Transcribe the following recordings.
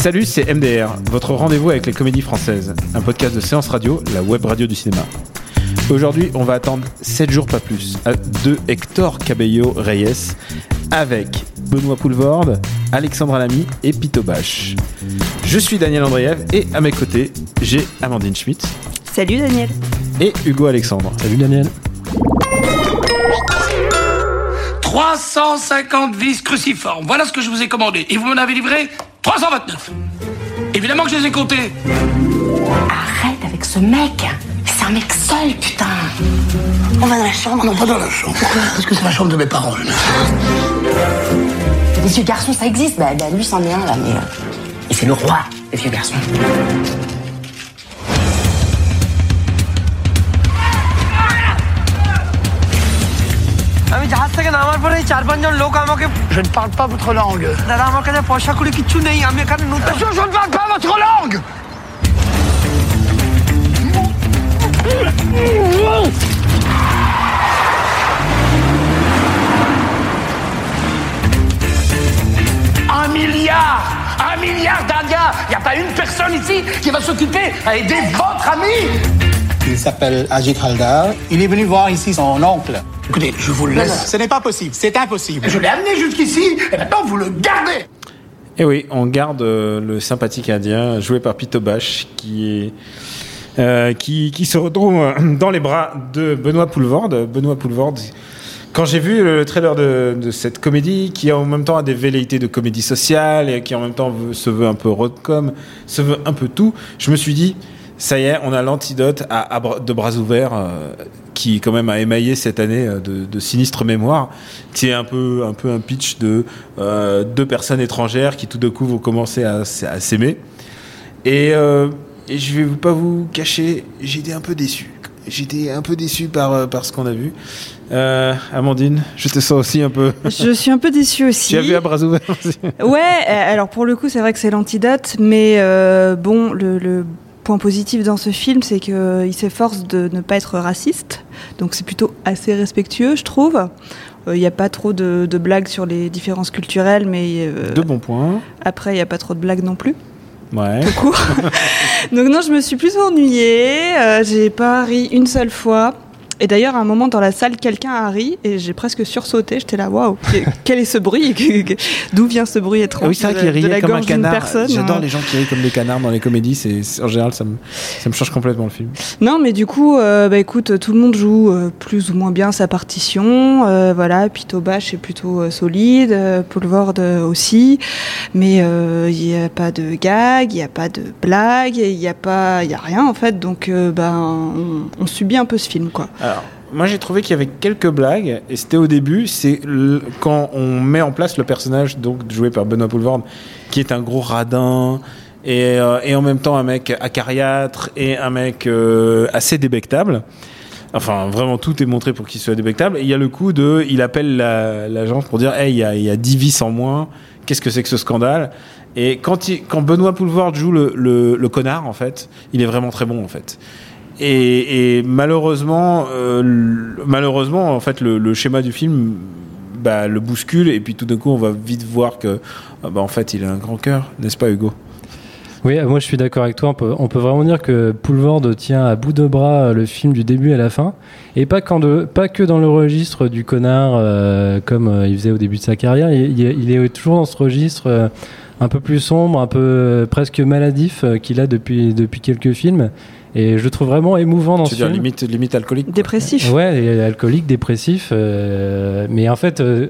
Salut, c'est MDR, votre rendez-vous avec les comédies françaises, un podcast de séance radio, la web radio du cinéma. Aujourd'hui, on va attendre 7 jours pas plus à- de Hector Cabello Reyes avec Benoît Poulvorde, Alexandre Lamy et Pito Bache. Je suis Daniel Andreev et à mes côtés, j'ai Amandine Schmitt Salut Daniel. et Hugo Alexandre. Salut Daniel. 350 vis cruciformes. Voilà ce que je vous ai commandé. Et vous m'en avez livré 329. Évidemment que je les ai comptés. Arrête avec ce mec C'est un mec seul, putain On va dans la chambre Non, pas dans la chambre. Pourquoi? Parce que c'est la chambre de mes parents. Les vieux garçons, ça existe Bah, bah lui, c'en est un, là, mais... euh, Et c'est le roi, les vieux garçons. নামার পরে চার পাঁচজন লোক আমাকে Je ne parle pas votre langue. দাদা আমার কাছে পয়সা করে কিচ্ছু নেই আমি এখানে নতুন Je, je ne parle pas votre langue Un milliard Un milliard d'Indiens Il n'y a pas une personne ici qui va s'occuper à aider votre ami il s'appelle Ajit Haldar. Il est venu voir ici son oncle. Écoutez, je vous le laisse. Ce n'est pas possible, c'est impossible. Je l'ai amené jusqu'ici et maintenant vous le gardez Et oui, on garde euh, le sympathique indien joué par Pito qui est euh, qui, qui se retrouve euh, dans les bras de Benoît Poulvorde. Benoît Poulvorde. Quand j'ai vu le trailer de, de cette comédie, qui en même temps a des velléités de comédie sociale et qui en même temps veut- se veut un peu rodcom, se veut un peu tout, je me suis dit, ça y est, on a l'antidote à, à bra- de bras ouverts euh, qui quand même a émaillé cette année euh, de, de sinistre mémoire, qui est un peu un peu un pitch de euh, deux personnes étrangères qui tout d'un coup vont commencer à, s'aimer. Et, euh, et je vais pas vous cacher, j'étais un peu déçu. J'étais un peu déçu par, par ce qu'on a vu. Euh, Amandine, je te sens aussi un peu. Je suis un peu déçue aussi. Tu as vu à bras ouverts aussi Ouais, alors pour le coup, c'est vrai que c'est l'antidote, mais euh, bon, le, le point positif dans ce film, c'est qu'il s'efforce de ne pas être raciste, donc c'est plutôt assez respectueux, je trouve. Euh, Il n'y a pas trop de, de blagues sur les différences culturelles, mais euh, Deux bons points. après, il n'y a pas trop de blagues non plus. Ouais. tout court. Donc non, je me suis plutôt ennuyée. Euh, j'ai pas ri une seule fois. Et d'ailleurs, à un moment dans la salle, quelqu'un a ri et j'ai presque sursauté. J'étais là, waouh, que- quel est ce bruit D'où vient ce bruit étrange Ah oui, c'est vrai qu'il riait comme un canard. J'adore hein. les gens qui rient comme des canards dans les comédies. C'est en général, ça me, ça me change complètement le film. Non, mais du coup, euh, bah, écoute, tout le monde joue euh, plus ou moins bien sa partition. Euh, voilà, Pito Bache est plutôt euh, solide, Poulvorde euh, aussi. Mais il n'y a pas de gag, il n'y a pas de blague, il n'y a pas, il y a rien en fait. Donc, ben, on, on subit un peu ce film, quoi. Alors, moi j'ai trouvé qu'il y avait quelques blagues, et c'était au début, c'est quand on met en place le personnage donc joué par Benoît Poulvorde, qui est un gros radin, et, euh, et en même temps un mec acariâtre, et un mec euh, assez débectable. Enfin, vraiment, tout est montré pour qu'il soit débectable. Il y a le coup de, il appelle la- l'agence pour dire, hey, il y a, y a 10 vis en moins, qu'est-ce que c'est que ce scandale? Et quand, Benoît Poulvorde joue le connard, en fait, il est vraiment très bon, en fait. Et, malheureusement, euh, le- malheureusement, en fait, le, schéma du film bah, le bouscule et puis tout d'un coup, on va vite voir que, ah bah, en fait, il a un grand cœur, n'est-ce pas, Hugo? Oui, moi je suis d'accord avec toi. On peut, vraiment dire que Poulvorde tient à bout de bras le film du début à la fin. Et pas, que dans le registre du connard euh, comme euh, il faisait au début de sa carrière. Il, est toujours dans ce registre euh, un peu plus sombre, un peu euh, presque maladif euh, qu'il a depuis, depuis quelques films. Et je le trouve vraiment émouvant dans Tu ce veux dire film. limite, limite alcoolique quoi. Dépressif. Ouais, alcoolique, dépressif. euh, mais en fait, euh,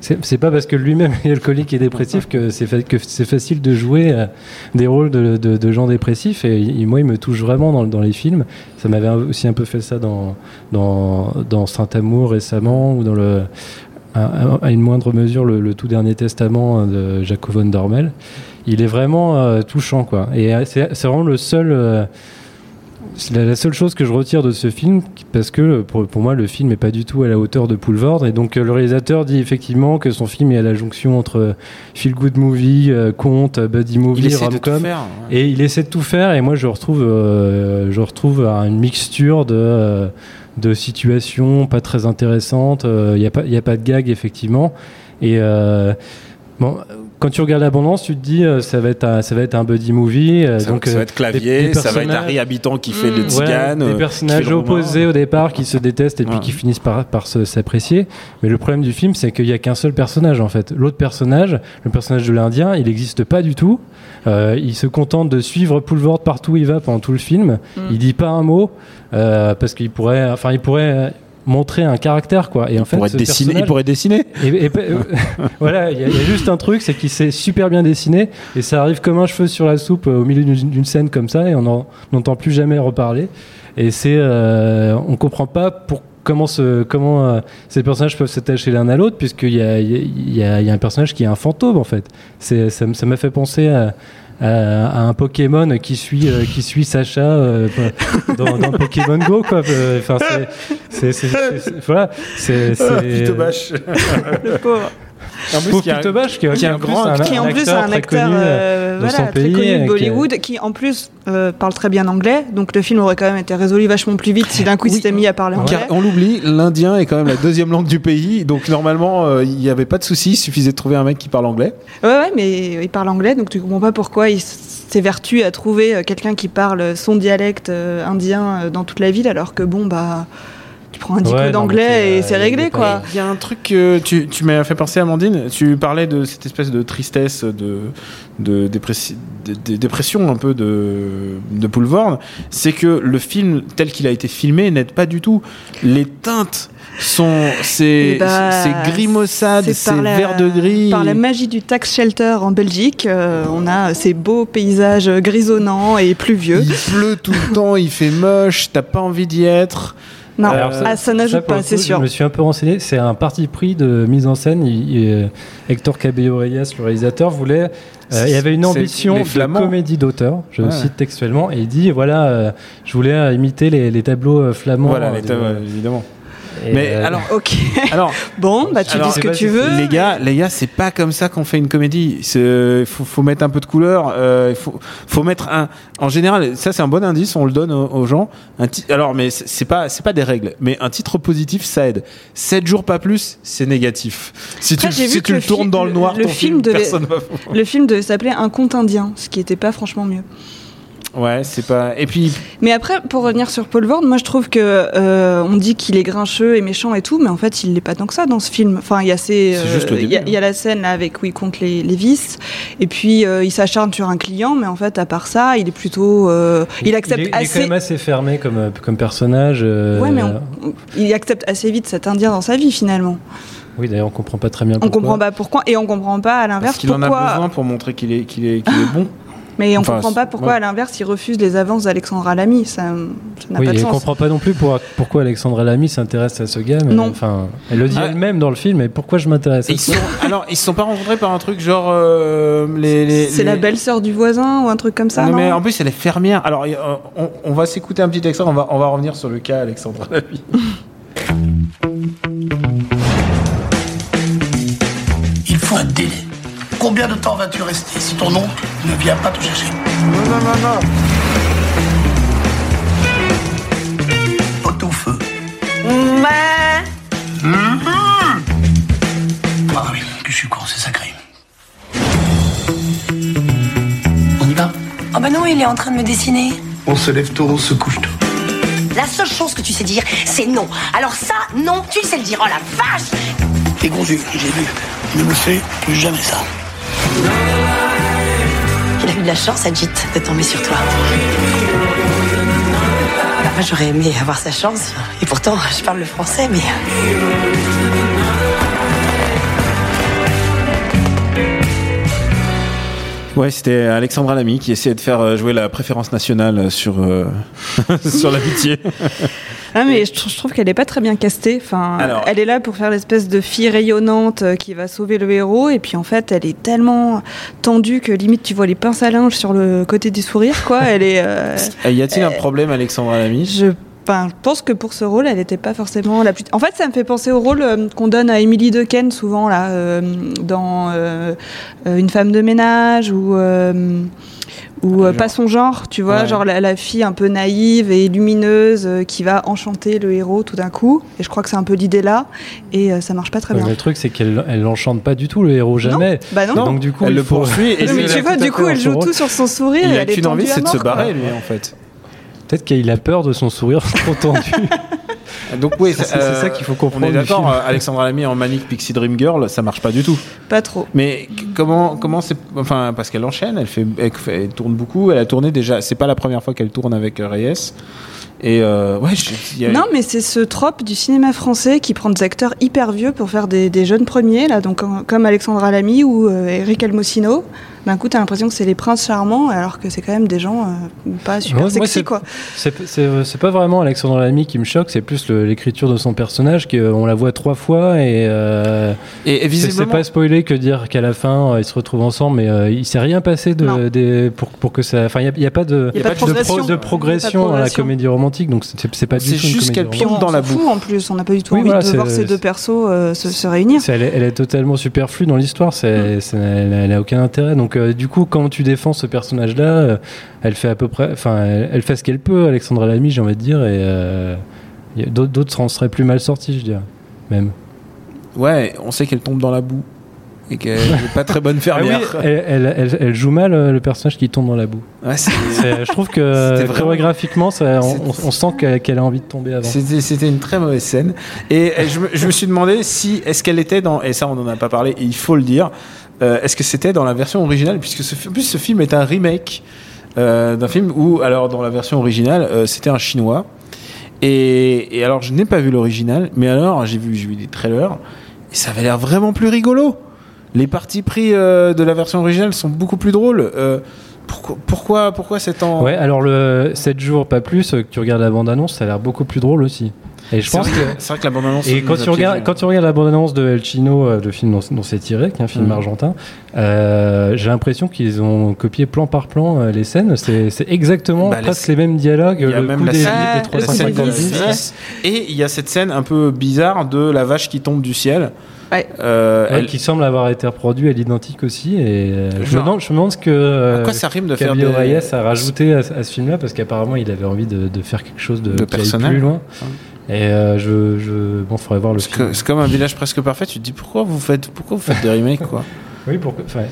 c'est pas parce que lui-même est alcoolique et dépressif que c'est fa- que c'est facile de jouer euh, des rôles de, de- de gens dépressifs. Et, il- moi, il me touche vraiment dans, dans les films. Ça m'avait aussi un peu fait ça dans dans, dans Saint Amour récemment ou dans le à, à une moindre mesure le, le tout dernier testament hein, de Jacob von Dormel. Il est vraiment euh, touchant, quoi. Et euh, c'est vraiment le seul. euh, la, la seule chose que je retire de ce film, parce que pour, pour moi, le film n'est pas du tout à la hauteur de Poulvord. Et donc, le réalisateur dit effectivement que son film est à la jonction entre feel good movie, conte, buddy movie, rom-com. ouais. Et il essaie de tout faire. Et moi, je retrouve, euh, je retrouve une mixture de, de situations pas très intéressantes. Il n'y a, a pas de gag, effectivement. Et euh, bon, quand tu regardes l'abondance, tu te dis euh, ça va être un, ça va être un buddy movie. euh, Ça, donc ça euh, va être clavier, des- des ça va être Harry Habitant qui fait le Ouais, tzigane. euh, des personnages le opposés au départ qui se détestent et puis Ouais. qui finissent par, s'apprécier. Mais le problème du film, c'est qu'il n'y a qu'un seul personnage en fait. L'autre personnage, le personnage de l'Indien, il n'existe pas du tout. Euh, il se contente de suivre Poulvord partout où il va pendant tout le film. Il dit pas un mot euh, parce qu'il pourrait, enfin, il pourrait euh, montrer un caractère quoi. Et en fait, pourrait dessiner- il pourrait dessiner. Et, et- voilà, il y, a- il y a juste un truc, c'est qu'il sait super bien dessiner et ça arrive comme un cheveu sur la soupe euh, au milieu d'une scène comme ça et on n'en- n'entend plus jamais reparler. Et c'est, euh, on comprend pas pour comment ce, comment euh, ces personnages peuvent s'attacher l'un à l'autre puisqu'il y a, il y, a, il y a- il y a un personnage qui est un fantôme en fait. C'est, ça m'a fait penser à à, à un Pokémon qui suit euh, qui suit Sacha euh, dans, dans Pokémon Go quoi. Euh, Enfin c'est c'est c'est- c'est- c'est- voilà c'est c'est Pitobache. Le pauvre. En plus, qui a- qui, qui est un grand- un, qui en plus un très acteur connu, euh, voilà, son très pays, connu de Bollywood, qui en plus euh, parle très bien anglais. Donc le film aurait quand même été résolu vachement plus vite si d'un coup il s'était mis à parler anglais. Car on l'oublie, l'indien est quand même la deuxième langue du pays, donc normalement euh, il n'y avait pas de souci, il suffisait de trouver un mec qui parle anglais. Ouais, ouais, mais il parle anglais, donc tu comprends pas pourquoi il s'évertue à trouver euh, quelqu'un qui parle son dialecte euh, indien euh, dans toute la ville, alors que bon, bah, prends un dico Ouais, d'anglais et euh, c'est réglé, quoi. Il y a un truc que tu, tu m'as fait penser, Amandine, tu parlais de cette espèce de tristesse, de, de, dépressi- de- de dépression un peu de, de Poulvord, c'est que le film tel qu'il a été filmé n'aide pas du tout. Les teintes sont c'est Eh bah, c'est gris maussade, c'est par la- vert de gris. Par la magie du tax shelter en Belgique, euh, on a ces beaux paysages grisonnants et pluvieux. Il pleut tout le temps, il fait moche, t'as pas envie d'y être. Non, Euh, ah, ça n'ajoute pour pas, c'est sûr. Je me suis un peu renseigné. C'est un parti pris de mise en scène. Il- il- Hector Cabello Reyes, le réalisateur, voulait. euh, il y avait une ambition de comédie d'auteur. Je Ouais. cite textuellement. Et il dit voilà, euh, je voulais euh, imiter les, les tableaux euh, flamands. Voilà, euh, les évidemment. Mais euh, alors, Ok. alors Bon, bah tu Alors, dis ce que tu veux. Les gars, les gars, c'est pas comme ça qu'on fait une comédie. Il faut, faut mettre un peu de couleur. euh, Il faut, faut mettre un. En général, ça c'est un bon indice. On le donne aux, aux gens. Un ti- Alors, mais c'est pas, c'est pas des règles. Mais un titre positif, ça aide. 7 jours pas plus, c'est négatif. Si tu, Après, si tu le le tournes dans le noir, le ton film film, devait- personne va. Le film devait s'appeler Un conte indien, ce qui était pas franchement mieux. Ouais, c'est pas. Et puis, Mais après, pour revenir sur Paul Vord, moi je trouve que euh, on dit qu'il est grincheux et méchant et tout, mais en fait il l'est pas tant que ça dans ce film. Enfin, il y a ces, C'est juste le euh, il y, a- début, il y a la scène là avec où il compte les, les vices, et puis euh, il s'acharne sur un client, mais en fait à part ça, il est plutôt, euh, il, accepte il est, il est quand assez. même assez fermé comme, comme personnage. euh, Ouais, mais on- il accepte assez vite cet Indien dans sa vie finalement. Oui, d'ailleurs, on comprend pas très bien On pourquoi. comprend pas pourquoi et on comprend pas à parce l'inverse qu'il en a besoin pour montrer qu'il est, qu'il est, qu'il est bon. Mais on Enfin, comprend pas pourquoi ouais. à l'inverse il refuse les avances d'Alexandra Lamy. Ça, ça n'a Oui, pas de sens. comprend pas non plus pour- pourquoi Alexandra Lamy s'intéresse à ce gars. mais Non. Enfin, elle le dit Ah. elle-même dans le film. Mais pourquoi je m'intéresse à Ils ça sont, alors, ils se sont pas rencontrés par un truc genre euh, les. les- C'est la les- belle-sœur du voisin ou un truc comme ça. non, Non, mais en plus, elle est fermière. Alors, on, on va s'écouter un petit extrait. On va, on va revenir sur le cas Alexandra Lamy. Combien de temps vas-tu rester si ton oncle ne vient pas te chercher Non, non, non, non. Pot au feu. Mhm. Ah oui, que je suis con, c'est sacré. On y va? Oh bah non, il est en train de me dessiner. On se lève tôt, on se couche tôt. La seule chose que tu sais dire, c'est non. Alors ça, non, tu le sais le dire. Oh la vache Tes gros yeux, j'ai vu. Ne me fais plus jamais ça. Il a eu de la chance, Adjit, de tomber sur toi. Bah, moi, J'aurais aimé avoir sa chance. Et pourtant, je parle le français, mais... Ouais, c'était Alexandra Lamy qui essayait de faire euh, jouer la préférence nationale sur, euh, sur l'amitié. Ah mais je, trou- je trouve qu'elle est pas très bien castée. Enfin, Alors- elle est là pour faire l'espèce de fille rayonnante euh, qui va sauver le héros, et puis en fait, elle est tellement tendue que limite tu vois les pinces à linge sur le côté du sourire, quoi. Elle est. euh, y a-t-il un problème, Alexandra Lamy? je enfin, je pense que pour ce rôle, elle n'était pas forcément la plus. En fait, ça me fait penser au rôle euh, qu'on donne à Emily Dequesne souvent là euh, dans euh, euh, Une femme de ménage ou. Ou euh, pas son genre, tu vois, Ouais. genre la, la fille un peu naïve et lumineuse euh, qui va enchanter le héros tout d'un coup. Et je crois que c'est un peu l'idée là, et euh, ça marche pas très Ouais, bien. mais le truc, c'est qu'elle elle l'enchante pas du tout, le héros, jamais. Bah non. Donc, du coup, Elle il le faut- poursuit et Non, mais tu vois, du coup, elle joue tout sur son sourire. il et a qu'une envie, c'est de se barrer, lui, en fait. Peut-être qu'il a peur de son sourire trop tendu. Donc, oui, C'est- ça qu'il faut comprendre On est du d'accord, euh, Alexandra Lamy en Manic Pixie Dream Girl, ça marche pas du tout. Pas trop. Mais comment comment c'est enfin parce qu'elle enchaîne, elle fait, elle fait- elle tourne beaucoup, elle a tourné déjà, c'est pas la première fois qu'elle tourne avec euh, Reyes. Et euh, ouais, je- il y a- Non, mais c'est ce trope du cinéma français qui prend des acteurs hyper vieux pour faire des, des jeunes premiers, là, donc comme Alexandra Lamy ou euh, Eric Almocino. D'un coup, t'as l'impression que c'est les princes charmants, alors que c'est quand même des gens euh, pas super Moi- moi, sexy, c'est- quoi. C'est c'est- c'est pas vraiment Alexandre Lamy qui me choque, c'est plus le- l'écriture de son personnage, qu'on la voit trois fois et. euh, et, et c'est- C'est visiblement pas spoilé que dire qu'à la fin euh, ils se retrouvent ensemble, mais euh, il s'est rien passé de, Non. des, pour, pour que ça. Enfin, il n'y a, pas de, Y a pas de pro- progression. de Y a pas de progression dans la comédie romantique, donc c'est c'est pas du C'est tout une juste qu'elle on dans la boue. en plus, on n'a pas du tout Oui, envie voilà, de c'est- voir ces deux persos euh, se, se réunir. C'est- Elle est, elle est totalement superflue dans l'histoire, Mm. c'est, c'est- elle, elle a aucun intérêt. Donc, euh, du coup, quand tu défends ce personnage-là, euh, elle fait à peu près, enfin, elle, elle fait ce qu'elle peut, Alexandra Lamy, j'ai envie de dire, et euh, d'autres, en seraient plus mal sortis, je dirais, même. ouais, on sait qu'elle tombe dans la boue et qu'elle est pas très bonne Ah oui, fermière. elle, elle- elle- elle joue mal le personnage qui tombe dans la boue. Ouais, je trouve que vraiment- chorégraphiquement, ça, on, on sent qu'elle, a envie de tomber avant. C'était, une très mauvaise scène. Et je me, je me suis demandé si, est-ce qu'elle était dans, et ça on en a pas parlé, et il faut le dire, euh, est-ce que c'était dans la version originale, puisque ce, plus ce film est un remake euh, d'un film où, alors dans la version originale, euh, c'était un chinois. Et, alors je n'ai pas vu l'original, mais alors j'ai vu, vu des trailers, et ça avait l'air vraiment plus rigolo. Les parties pris de la version originale sont beaucoup plus drôles. Pourquoi, pourquoi, pourquoi c'est en. Ouais, alors le 7 jours, pas plus, que tu regardes la bande-annonce, ça a l'air beaucoup plus drôle aussi. Et je pense vrai, que. que- c'est vrai que la bande-annonce. Et nous quand tu, regardes, quand tu regardes la bande-annonce de El Chino, euh, le film dont, dont c'est tiré, qui est un film Mhm. argentin, euh, j'ai l'impression qu'ils ont copié plan par plan euh, les scènes. C'est exactement Bah, presque les mêmes dialogues. Il y a le même coup la des, scène, des Ah, des 350 vis. Et il y a cette scène un peu bizarre de la vache qui tombe du ciel. Ouais. Euh, Ouais, elle- qui semble avoir été reproduit à l'identique aussi. Et je, me demande, je me demande ce que euh, Pourquoi ça rime de faire des... Reyes a rajouté à, à ce film-là, parce qu'apparemment il avait envie de, de faire quelque chose de, De personnel. plus loin. Et euh, je, je, bon, faudrait voir le C'est film. que- c'est comme un village presque parfait. Tu te dis pourquoi vous faites, pourquoi vous faites des remakes quoi. Oui, pourquoi enfin,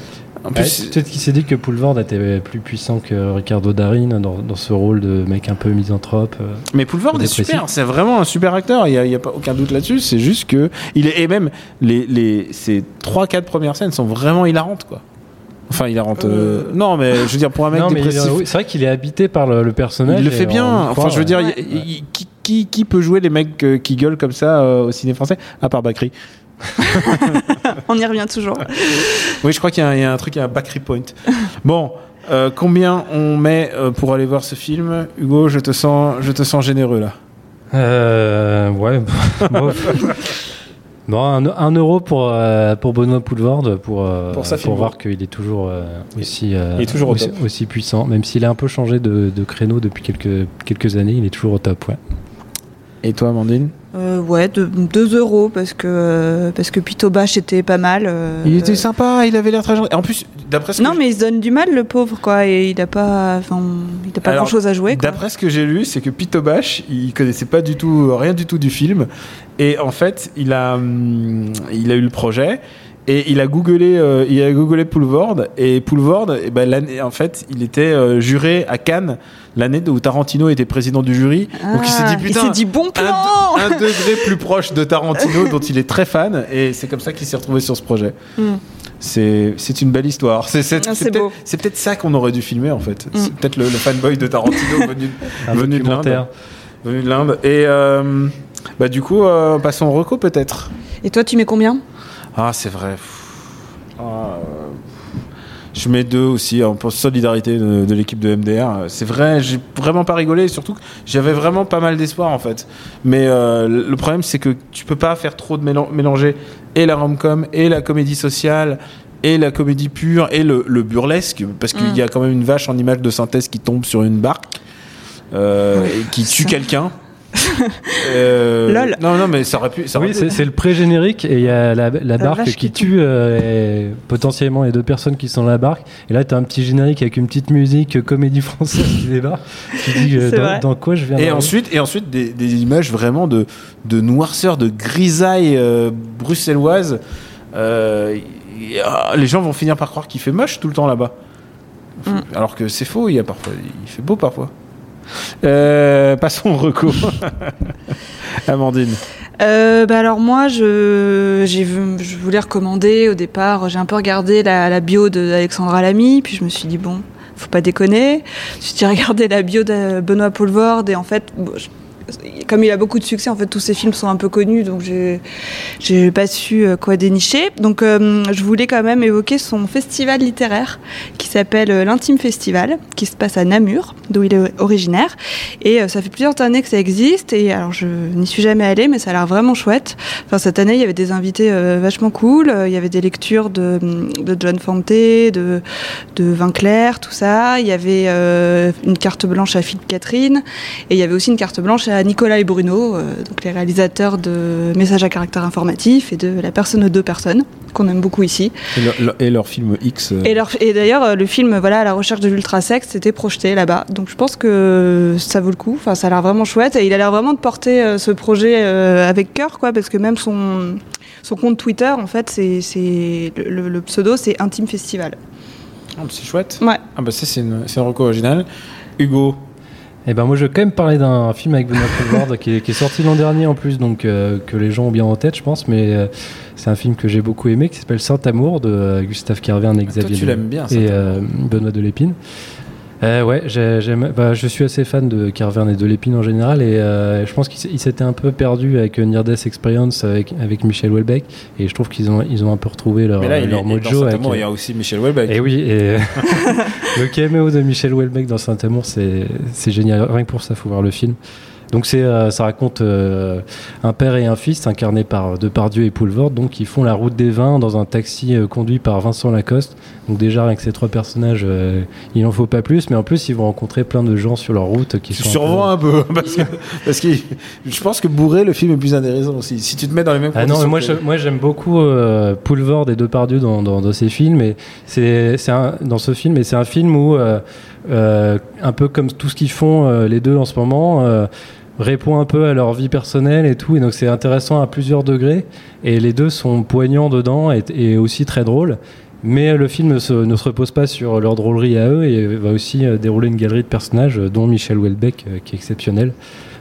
En Ouais, plus, Peut-être qu'il s'est dit que Poulvord était plus puissant que Ricardo Darin dans, dans ce rôle de mec un peu misanthrope. euh. mais Poulvord est super. C'est vraiment un super acteur. Il y a, il pas aucun doute là-dessus. C'est juste que il est et même les les ces trois quatre premières scènes sont vraiment hilarantes quoi. Enfin hilarantes. euh, Non mais je veux dire pour un mec Non, dépressif. euh, c'est vrai qu'il est habité par le, le personnage. Il le fait bien. Enfin, croit, je veux dire, ouais. il- il- qui, qui, qui peut jouer les mecs euh, qui gueulent comme ça euh, au ciné français À part Bakri. On y revient toujours. Oui, je crois qu'il y, a un- il y a un truc, il y a un Bakri Point. Bon, euh, combien on met euh, pour aller voir ce film? Hugo, je te sens, je te sens généreux là. Euh, ouais. bon, Bon, un, un euro pour, euh, pour Benoît Poulvord pour, euh, Pour pour voir qu'il est toujours euh, aussi, euh, Il est toujours au aussi, top. aussi puissant. Même s'il a un peu changé de, de créneau depuis quelques, quelques années, il est toujours au top. Ouais. Et toi, Amandine Euh, ouais, 2 euros parce que euh, parce que Pito Bash était pas mal. euh, Il était sympa, il avait l'air très gentil. En plus, d'après ce Non, mais il se donne du mal, le pauvre, quoi, et il a pas, il a pas Alors, grand chose à jouer, quoi. D'après ce que j'ai lu, c'est que Pete Tobash, il connaissait pas du tout, rien du tout du film. Et en fait, il a, hum, il a eu le projet. Et il a googlé, euh, il a googlé Poulvord et Poulvord, eh ben, l'année, en fait, il était euh, juré à Cannes l'année où Tarantino était président du jury. Donc il s'est Ah, dit putain, il s'est dit bon plan. un, un degré plus proche de Tarantino dont il est très fan et c'est comme ça qu'il s'est retrouvé sur ce projet. Hmm. C'est c'est une belle histoire. C'est Ah, c'est peut-être ça qu'on aurait dû filmer en fait. Mm. C'est peut-être le, le fanboy de Tarantino venu, Un venu de l'Inde. documentaire. Venu de l'Inde. Et euh, bah du coup, euh, passons au reco peut-être. Et toi, tu mets combien? Ah c'est vrai. Ah, euh, Je mets deux aussi en solidarité de, de l'équipe de MDR. C'est vrai, j'ai vraiment pas rigolé. Surtout que j'avais vraiment pas mal d'espoir en fait. Mais euh, le problème, c'est que tu peux pas faire trop de mélan- mélanger et la rom-com et la comédie sociale et la comédie pure et le, le burlesque parce qu'il Mm. y a quand même une vache en image de synthèse qui tombe sur une barque euh, et qui tue quelqu'un. Euh, Lol. Non, non, mais ça aurait pu. Ça aurait Oui, pu- c'est c'est le pré-générique et il y a la, la barque qui, qui tue euh, et potentiellement les deux personnes qui sont dans la barque. Et là, tu as un petit générique avec une petite musique euh, comédie française qui débarque. Tu dis euh, dans, quoi je viens Et ensuite, et ensuite des, des images vraiment de, de noirceur, de grisaille euh, bruxelloise. Euh, ah, les gens vont finir par croire qu'il fait moche tout le temps là-bas. Mm. Alors que c'est faux, il, y a parfois, il fait beau parfois. Euh, passons au recours. Amandine. Euh, bah alors moi, je, j'ai vu, je voulais recommander au départ. J'ai un peu regardé la, la bio d'Alexandra Lamy, puis je me suis dit bon, faut pas déconner. J'ai regardé la bio de Benoît Poulvord et en fait, bon, je- comme il a beaucoup de succès, en fait, tous ses films sont un peu connus, donc j'ai, pas su euh, quoi dénicher. Donc, euh, je voulais quand même évoquer son festival littéraire qui s'appelle euh, l'Intime Festival, qui se passe à Namur, d'où il est originaire. Et ça fait plusieurs années que ça existe. Et alors, je n'y suis jamais allée, mais ça a l'air vraiment chouette. Enfin, cette année, il y avait des invités vachement cool. Il y avait des lectures de, John Fante, de, de Vinclair, tout ça. Il y avait une carte blanche à Philippe Catherine. Et il y avait aussi une carte blanche à Nicolas et Bruno, euh, donc les réalisateurs de Messages à caractère informatif et de La personne aux deux personnes, qu'on aime beaucoup ici. Et leur, leur- et leur film X. euh, Et, leur- et d'ailleurs, euh, le film voilà, à la recherche de l'ultrasex c'était projeté là-bas. Donc je pense que ça vaut le coup. Enfin, ça a l'air vraiment chouette. Et il a l'air vraiment de porter euh, ce projet euh, avec cœur, quoi, parce que même son, son compte Twitter, en fait, c'est, c'est le, le- le pseudo, c'est Intime Festival. ah, c'est chouette. Ouais. Ah bah ça c'est une, c'est un recours original. Hugo. Eh ben moi je vais quand même parler d'un film avec Benoît Poulvord qui, est, qui est sorti l'an dernier en plus, donc euh, que les gens ont bien en tête, je pense. Mais euh, c'est un film que j'ai beaucoup aimé qui s'appelle Saint Amour de euh, Gustave Kervern et Xavier tu Dolan l'aimes bien, et Saint-Amour. euh, Benoît Delépine. Euh, ouais, j'aime- bah, je suis assez fan de Carverne et de Lépine en général et euh, je pense qu'il s- il s'était un peu perdu avec euh, Near Death Experience avec, avec Michel Houellebecq et je trouve qu'ils ont, ils ont un peu retrouvé leur, Mais là, il leur est, mojo. avec, il y a aussi Michel Houellebecq. et oui, et le caméo de Michel Houellebecq dans Saint-Amour, c'est c'est génial. Rien que pour ça, faut voir le film. Donc c'est, euh, ça raconte euh, un père et un fils incarnés par Depardieu et Poulvord, donc qui font la route des vins dans un taxi euh, conduit par Vincent Lacoste. Donc déjà avec ces trois personnages, euh, il en faut pas plus, mais en plus ils vont rencontrer plein de gens sur leur route qui Tu sont. un survends un peu, parce que, parce que je pense que bourré, le film est plus intéressant aussi. Si tu te mets dans les mêmes Ah non, mais moi, que- je- moi j'aime beaucoup euh, Poulvord et Depardieu dans, dans, dans ces films. Et c'est, c'est un, dans ce film, et c'est un film où, euh, euh, un peu comme tout ce qu'ils font euh, les deux en ce moment, euh, répond un peu à leur vie personnelle et tout. Et donc c'est intéressant à plusieurs degrés. Et les deux sont poignants dedans et, et aussi très drôles. Mais le film ne se, ne se repose pas sur leur drôlerie à eux et va aussi euh, dérouler une galerie de personnages, dont Michel Houellebecq, euh, qui est exceptionnel.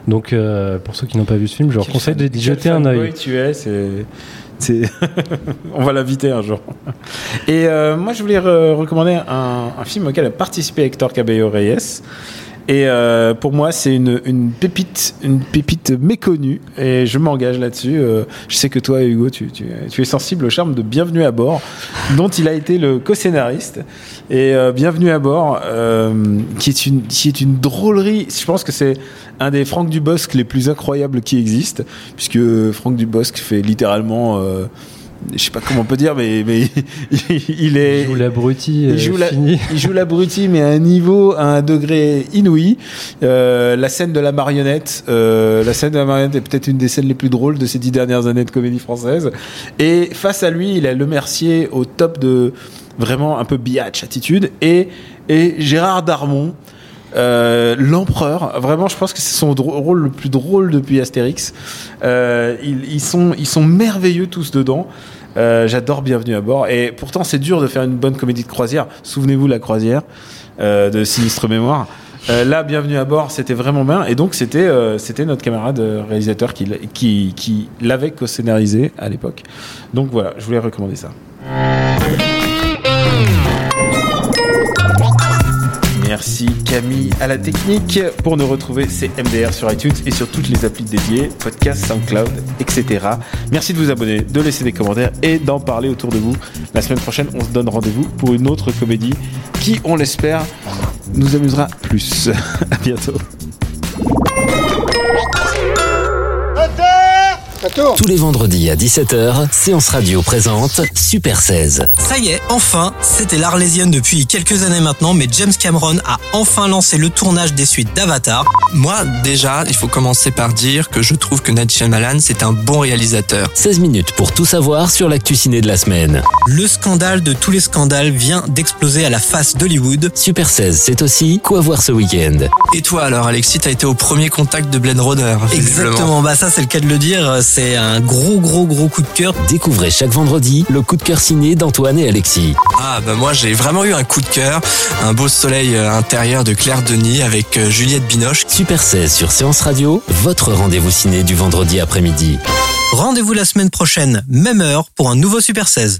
Donc, euh, pour ceux qui n'ont pas vu ce film, je leur conseille quel jeter un œil. tu es, c'est. c'est- On va l'inviter un jour. Et euh, moi, je voulais re- recommander un, un film auquel a participé Hector Cabello Reyes. Et euh, pour moi, c'est une, pépite, une pépite méconnue. Et je m'engage là-dessus. Euh, je sais que toi, Hugo, tu, es sensible au charme de Bienvenue à bord, dont il a été le co-scénariste. Et euh, Bienvenue à bord, qui est une, qui est une drôlerie. Je pense que c'est un des Franck Dubosc les plus incroyables qui existent, puisque Franck Dubosc fait littéralement. Je sais pas comment on peut dire, mais, mais il est. Il joue l'abruti Il euh, la, il joue l'abruti, mais à un niveau, à un degré inouï. Euh, la scène de la marionnette, euh, la scène de la marionnette est peut-être une des scènes les plus drôles de ces dix dernières années de comédie française. Et face à lui, il a Le Mercier au top de vraiment un peu biatch attitude et, et Gérard Darmon. Euh, l'empereur, vraiment, je pense que c'est son rôle le plus drôle depuis Astérix. Euh, ils, sont, ils sont merveilleux tous dedans. Euh, J'adore Bienvenue à bord. Et pourtant, c'est dur de faire une bonne comédie de croisière. Souvenez-vous la croisière de Sinistre Mémoire. Là, Bienvenue à bord, c'était vraiment bien. Et donc, c'était notre camarade réalisateur qui, qui l'avait co-scénarisé à l'époque. Donc voilà, je voulais recommander ça. Merci Camille à la technique. Pour nous retrouver, c'est MDR sur iTunes et sur toutes les applis dédiées, podcast, SoundCloud, etc. Merci de vous abonner, de laisser des commentaires et d'en parler autour de vous. La semaine prochaine, on se donne rendez-vous pour une autre comédie qui, on l'espère, nous amusera plus. à bientôt. Tous les vendredis à 17h, Séance Radio présente Super 16. Ça y est, enfin, c'était l'Arlésienne depuis quelques années maintenant, mais James Cameron a enfin lancé le tournage des suites d'Avatar. Moi, déjà, il faut commencer par dire que je trouve que Night Shyamalan, c'est un bon réalisateur. 16 minutes pour tout savoir sur l'actu ciné de la semaine. Le scandale de tous les scandales vient d'exploser à la face d'Hollywood. Super 16, c'est aussi quoi voir ce week-end. Et toi alors, Alexis, t'as été au premier contact de Blade Runner Exactement, bah ça c'est le cas de le dire, c'est un gros gros gros coup de cœur. Découvrez chaque vendredi le coup de cœur ciné d'Antoine et Alexis. Ah bah moi j'ai vraiment eu un coup de cœur, un beau soleil euh, intérieur de Claire Denis avec euh, Juliette Binoche. Super 16 sur Séance Radio, votre rendez-vous ciné du vendredi après-midi. Rendez-vous la semaine prochaine, même heure, pour un nouveau Super 16.